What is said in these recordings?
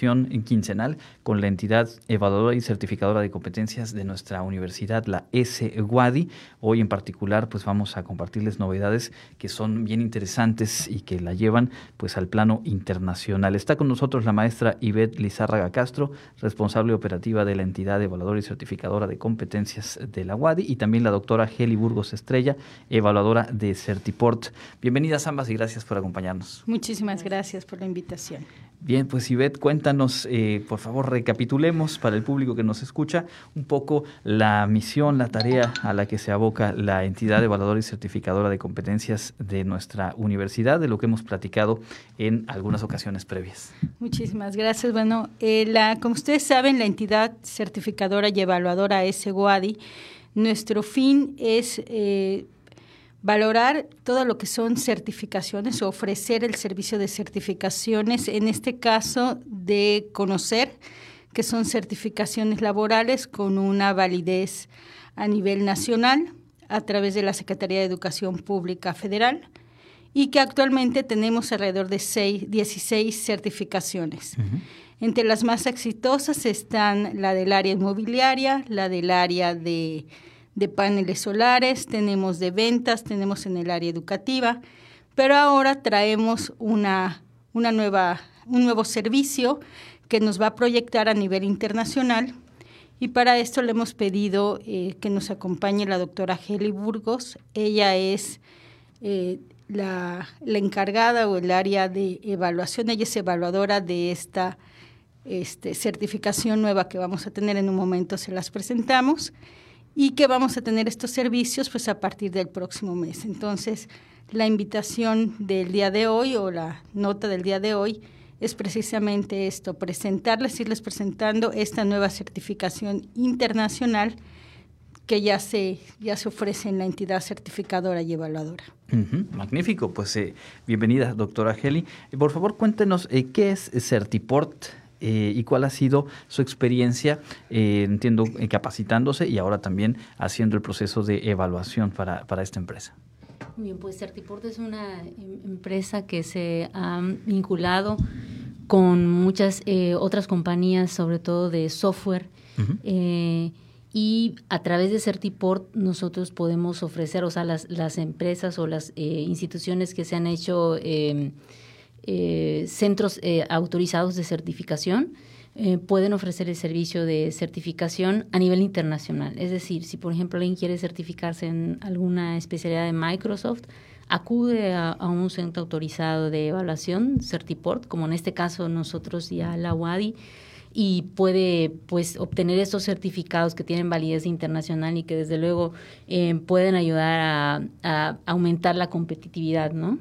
interacción quincenal con la entidad evaluadora y certificadora de competencias de nuestra universidad, la S-WADI. Hoy en particular pues vamos a compartirles novedades que son bien interesantes y que la llevan pues al plano internacional. Está con nosotros la maestra Ivette Lizárraga Castro, responsable operativa de la entidad evaluadora y certificadora de competencias de la WADI y también la doctora Heli Burgos Estrella, evaluadora de Certiport. Bienvenidas ambas y gracias por acompañarnos. Muchísimas gracias por la invitación. Bien, pues Ivette, cuéntanos, eh, por favor, recapitulemos para el público que nos escucha un poco la misión, la tarea a la que se aboca la entidad evaluadora y certificadora de competencias de nuestra universidad, de lo que hemos platicado en algunas ocasiones previas. Muchísimas gracias. Bueno, eh, la, como ustedes saben, la entidad certificadora y evaluadora es EGUADI. Nuestro fin es... Eh, valorar todo lo que son certificaciones o ofrecer el servicio de certificaciones, en este caso de conocer que son certificaciones laborales con una validez a nivel nacional a través de la Secretaría de Educación Pública Federal y que actualmente tenemos alrededor de 16 certificaciones. Entre las más exitosas están la del área inmobiliaria, la del área de de paneles solares, tenemos de ventas, tenemos en el área educativa, pero ahora traemos una, una nueva, un nuevo servicio que nos va a proyectar a nivel internacional. Y para esto le hemos pedido eh, que nos acompañe la doctora Heli Burgos. Ella es eh, la, la, encargada o el área de evaluación, ella es evaluadora de esta este, certificación nueva que vamos a tener en un momento, se las presentamos y que vamos a tener estos servicios pues a partir del próximo mes. Entonces, la invitación del día de hoy o la nota del día de hoy es precisamente esto, presentarles, irles presentando esta nueva certificación internacional que ya se, ya se ofrece en la entidad certificadora y evaluadora. magnífico, pues eh, bienvenida, doctora Heli. Por favor, cuéntenos eh, qué es Certiport eh, y cuál ha sido su experiencia, eh, entiendo, eh, capacitándose y ahora también haciendo el proceso de evaluación para, para esta empresa. Bien, pues Certiport es una em, empresa que se ha vinculado con muchas otras compañías, sobre todo de software. y a través de Certiport nosotros podemos ofrecer, o sea, las, las empresas o las instituciones que se han hecho em, eh, centros eh, autorizados de certificación eh, pueden ofrecer el servicio de certificación a nivel internacional. Es decir, si por ejemplo alguien quiere certificarse en alguna especialidad de Microsoft, acude a, un centro autorizado de evaluación, Certiport, como en este caso nosotros ya la UADI, y puede pues obtener estos certificados que tienen validez internacional y que desde luego pueden ayudar a, aumentar la competitividad, ¿no?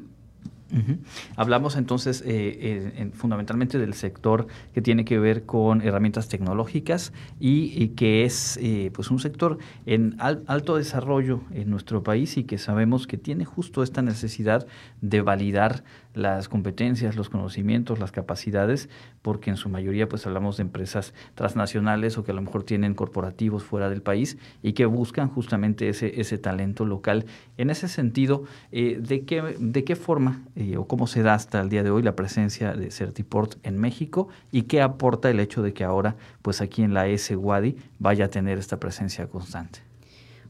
Hablamos entonces eh, eh, fundamentalmente del sector que tiene que ver con herramientas tecnológicas y, que es eh, pues un sector en alto desarrollo en nuestro país y que sabemos que tiene justo esta necesidad de validar las competencias, los conocimientos, las capacidades, porque en su mayoría pues hablamos de empresas transnacionales o que a lo mejor tienen corporativos fuera del país y que buscan justamente ese, ese talento local. En ese sentido, ¿de, qué, ¿de qué forma o cómo se da hasta el día de hoy la presencia de Certiport en México y qué aporta el hecho de que ahora, pues aquí en la S Wadi vaya a tener esta presencia constante.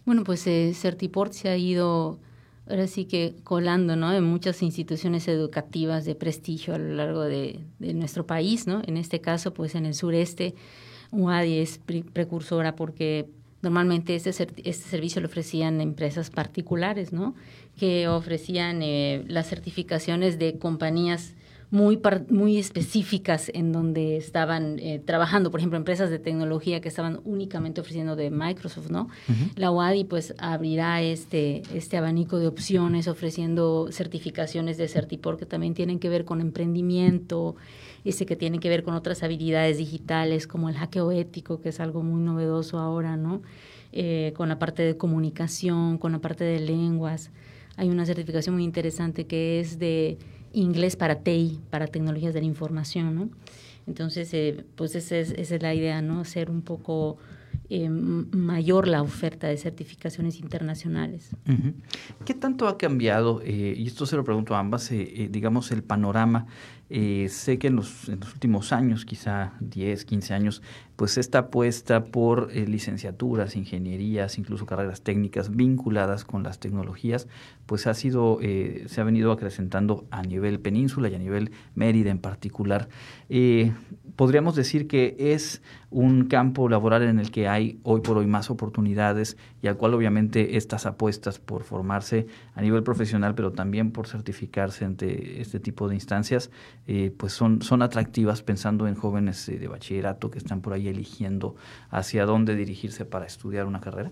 Bueno, pues eh, Certiport se ha ido ahora sí que colando ¿no? en muchas instituciones educativas de prestigio a lo largo de, nuestro país, ¿no? En este caso, pues en el sureste, UADI es precursora porque normalmente este, este servicio lo ofrecían empresas particulares, ¿no? que ofrecían eh, las certificaciones de compañías muy, muy específicas en donde estaban eh, trabajando, por ejemplo, empresas de tecnología que estaban únicamente ofreciendo de Microsoft, ¿no? La UADI pues abrirá este, este abanico de opciones ofreciendo certificaciones de Certipor que también tienen que ver con emprendimiento, ese que tienen que ver con otras habilidades digitales como el hackeo ético, que es algo muy novedoso ahora, ¿no? Eh, con la parte de comunicación, con la parte de lenguas. Hay una certificación muy interesante que es de inglés para TI, para tecnologías de la información, ¿no? Entonces, eh, pues esa es, esa es, la idea, ¿no? Ser un poco eh, mayor la oferta de certificaciones internacionales. ¿Qué tanto ha cambiado, eh, y esto se lo pregunto a ambas, eh, digamos, el panorama eh, sé que en los, últimos años, quizá 10, 15 años, pues esta apuesta por eh, licenciaturas, ingenierías, incluso carreras técnicas vinculadas con las tecnologías, pues ha sido, eh, se ha venido acrecentando a nivel península y a nivel Mérida en particular. Eh, podríamos decir que es un campo laboral en el que hay hoy por hoy más oportunidades y al cual obviamente estas apuestas por formarse a nivel profesional, pero también por certificarse ante este tipo de instancias, eh, pues son, son atractivas pensando en jóvenes eh, de bachillerato que están por ahí eligiendo hacia dónde dirigirse para estudiar una carrera.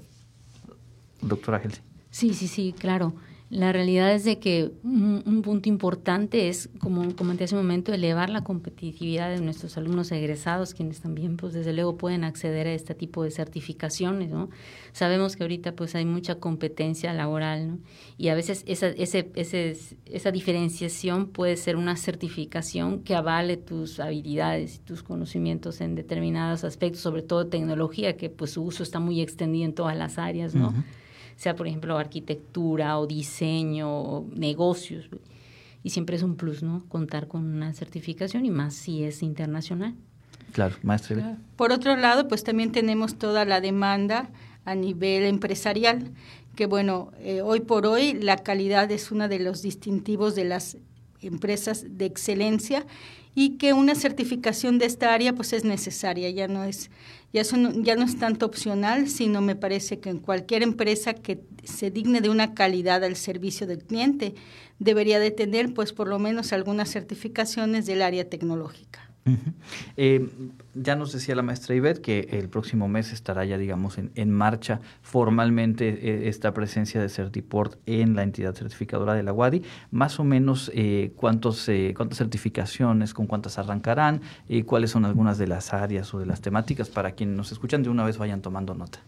Doctora Gelse. Sí, sí, sí, claro. La realidad es de que un, un, punto importante es, como comenté hace un momento, elevar la competitividad de nuestros alumnos egresados, quienes también, pues desde luego, pueden acceder a este tipo de certificaciones, ¿no? Sabemos que ahorita, pues, hay mucha competencia laboral, ¿no? Y a veces esa, diferenciación puede ser una certificación que avale tus habilidades y tus conocimientos en determinados aspectos, sobre todo tecnología, que pues su uso está muy extendido en todas las áreas, ¿no? Sea por ejemplo arquitectura o diseño o negocios. Y siempre es un plus, ¿no? Contar con una certificación y más si es internacional. Claro, maestra. Por otro lado, pues también tenemos toda la demanda a nivel empresarial, que bueno, eh, hoy por hoy la calidad es uno de los distintivos de las empresas de excelencia y que una certificación de esta área pues es necesaria, ya no es ya, son, ya no es tanto opcional, sino me parece que en cualquier empresa que se digne de una calidad al servicio del cliente debería de tener pues por lo menos algunas certificaciones del área tecnológica. Uh -huh. eh, ya nos decía la maestra Ivette que el próximo mes estará ya, digamos, en, en marcha formalmente eh, esta presencia de Certiport en la entidad certificadora de la UADI. Más o menos, eh, ¿cuántos, eh, ¿cuántas certificaciones, con cuántas arrancarán? y ¿Cuáles son algunas de las áreas o de las temáticas para quienes nos escuchan de una vez vayan tomando nota?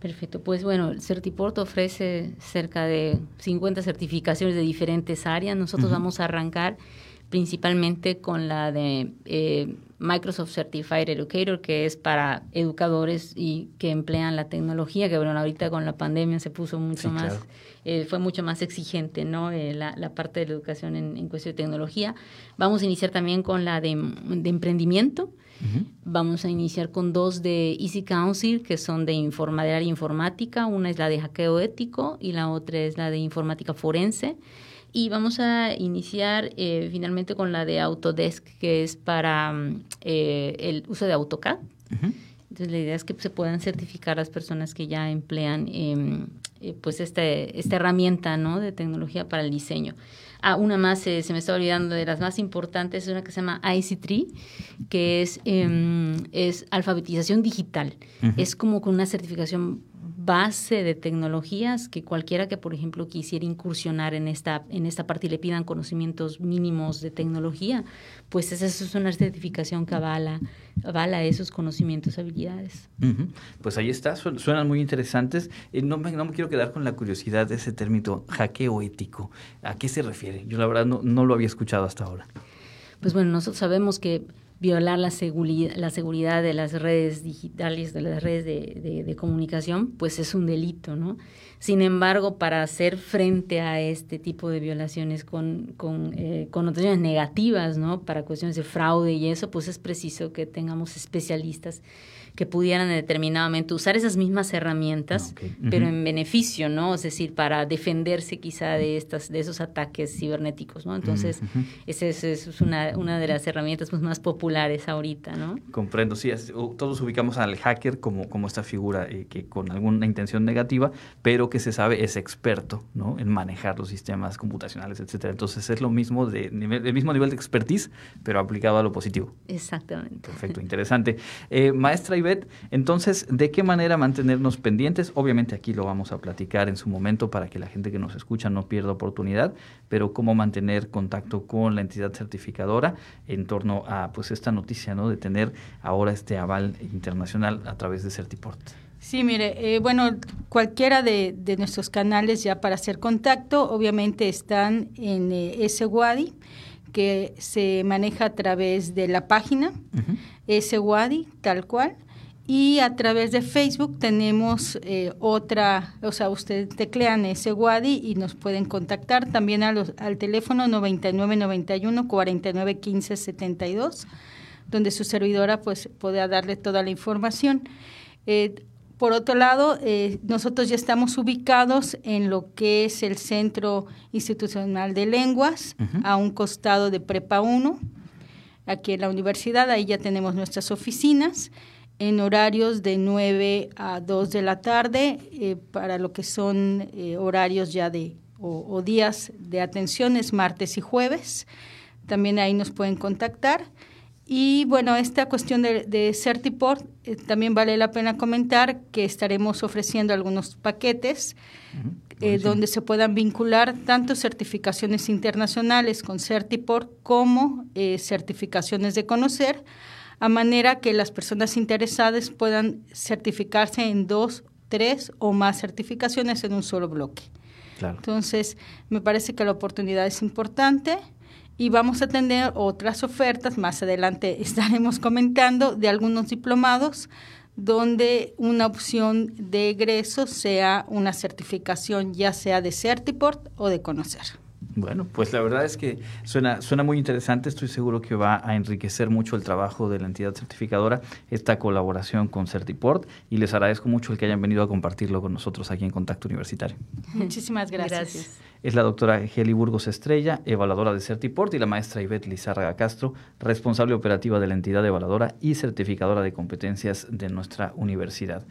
Perfecto, pues bueno, el Certiport ofrece cerca de 50 certificaciones de diferentes áreas. Nosotros uh -huh. vamos a arrancar principalmente con la de eh, Microsoft Certified Educator, que es para educadores y que emplean la tecnología, que bueno, ahorita con la pandemia se puso mucho sí, más, claro. eh, fue mucho más exigente, ¿no? Eh, la, la, parte de la educación en, en, cuestión de tecnología. Vamos a iniciar también con la de, de emprendimiento. Uh -huh. Vamos a iniciar con dos de Easy Council, que son de, informa, de área informática. Una es la de hackeo ético y la otra es la de informática forense. Y vamos a iniciar eh, finalmente con la de Autodesk, que es para eh, el uso de AutoCAD. Uh -huh. Entonces la idea es que se puedan certificar las personas que ya emplean eh, pues este, esta herramienta ¿no? de tecnología para el diseño. Ah, una más, eh, se me está olvidando de las más importantes, es una que se llama IC3, que es, eh, es alfabetización digital. Uh -huh. Es como con una certificación base de tecnologías que cualquiera que, por ejemplo, quisiera incursionar en esta, en esta parte y le pidan conocimientos mínimos de tecnología, pues esa es una certificación que avala, avala esos conocimientos, habilidades. Uh -huh. Pues ahí está, suenan muy interesantes. Eh, no, me, no me quiero quedar con la curiosidad de ese término hackeo ético. ¿A qué se refiere? Yo la verdad no, no lo había escuchado hasta ahora. Pues bueno, nosotros sabemos que violar la seguridad, la seguridad de las redes digitales, de las redes de, comunicación, pues es un delito, ¿no? Sin embargo, para hacer frente a este tipo de violaciones con, con eh, connotaciones negativas, ¿no? Para cuestiones de fraude y eso, pues es preciso que tengamos especialistas que pudieran determinadamente usar esas mismas herramientas, okay. uh -huh. pero en beneficio, ¿no? Es decir, para defenderse quizá de estas, de esos ataques cibernéticos, ¿no? Entonces, uh -huh. esa es, es, una, una de las herramientas pues, más populares ahorita, ¿no? Comprendo, sí, es, todos ubicamos al hacker como, como esta figura eh, que con alguna intención negativa, pero que se sabe es experto, ¿no? En manejar los sistemas computacionales, etcétera. Entonces, es lo mismo, de, el mismo nivel de expertise, pero aplicado a lo positivo. Exactamente. Perfecto, interesante. Eh, maestra Ivette, entonces, ¿de qué manera mantenernos pendientes? Obviamente aquí lo vamos a platicar en su momento para que la gente que nos escucha no pierda oportunidad, pero cómo mantener contacto con la entidad certificadora en torno a pues esta noticia, ¿no? De tener ahora este aval internacional a través de Certiport. Sí, mire, eh, bueno, cualquiera de, de, nuestros canales ya para hacer contacto, obviamente están en eh, SWADI, que se maneja a través de la página uh -huh. SWADI, tal cual, Y a través de Facebook tenemos eh, otra, o sea, ustedes teclean ese WADI y nos pueden contactar. También a los, al teléfono 9991 4915 72, donde su servidora pues pueda darle toda la información. Eh, por otro lado, eh, nosotros ya estamos ubicados en lo que es el Centro Institucional de Lenguas, a un costado de Prepa 1, aquí en la universidad, ahí ya tenemos nuestras oficinas en horarios de 9 a 2 de la tarde eh, para lo que son eh, horarios ya de o, días de atenciones martes y jueves. También ahí nos pueden contactar. Y bueno, esta cuestión de, de Certiport, eh, también vale la pena comentar que estaremos ofreciendo algunos paquetes donde se puedan vincular tanto certificaciones internacionales con Certiport como certificaciones de conocer a manera que las personas interesadas puedan certificarse en dos, tres o más certificaciones en un solo bloque. Entonces, me parece que la oportunidad es importante y vamos a tener otras ofertas, más adelante estaremos comentando, de algunos diplomados donde una opción de egreso sea una certificación ya sea de Certiport o de Conocer. Bueno, pues la verdad es que suena, suena muy interesante. Estoy seguro que va a enriquecer mucho el trabajo de la entidad certificadora, esta colaboración con Certiport, y les agradezco mucho el que hayan venido a compartirlo con nosotros aquí en Contacto Universitario. Muchísimas gracias. Es la doctora Geli Burgos Estrella, evaluadora de Certiport, y la maestra Ivette Lizárraga Castro, responsable operativa de la entidad evaluadora y certificadora de competencias de nuestra universidad.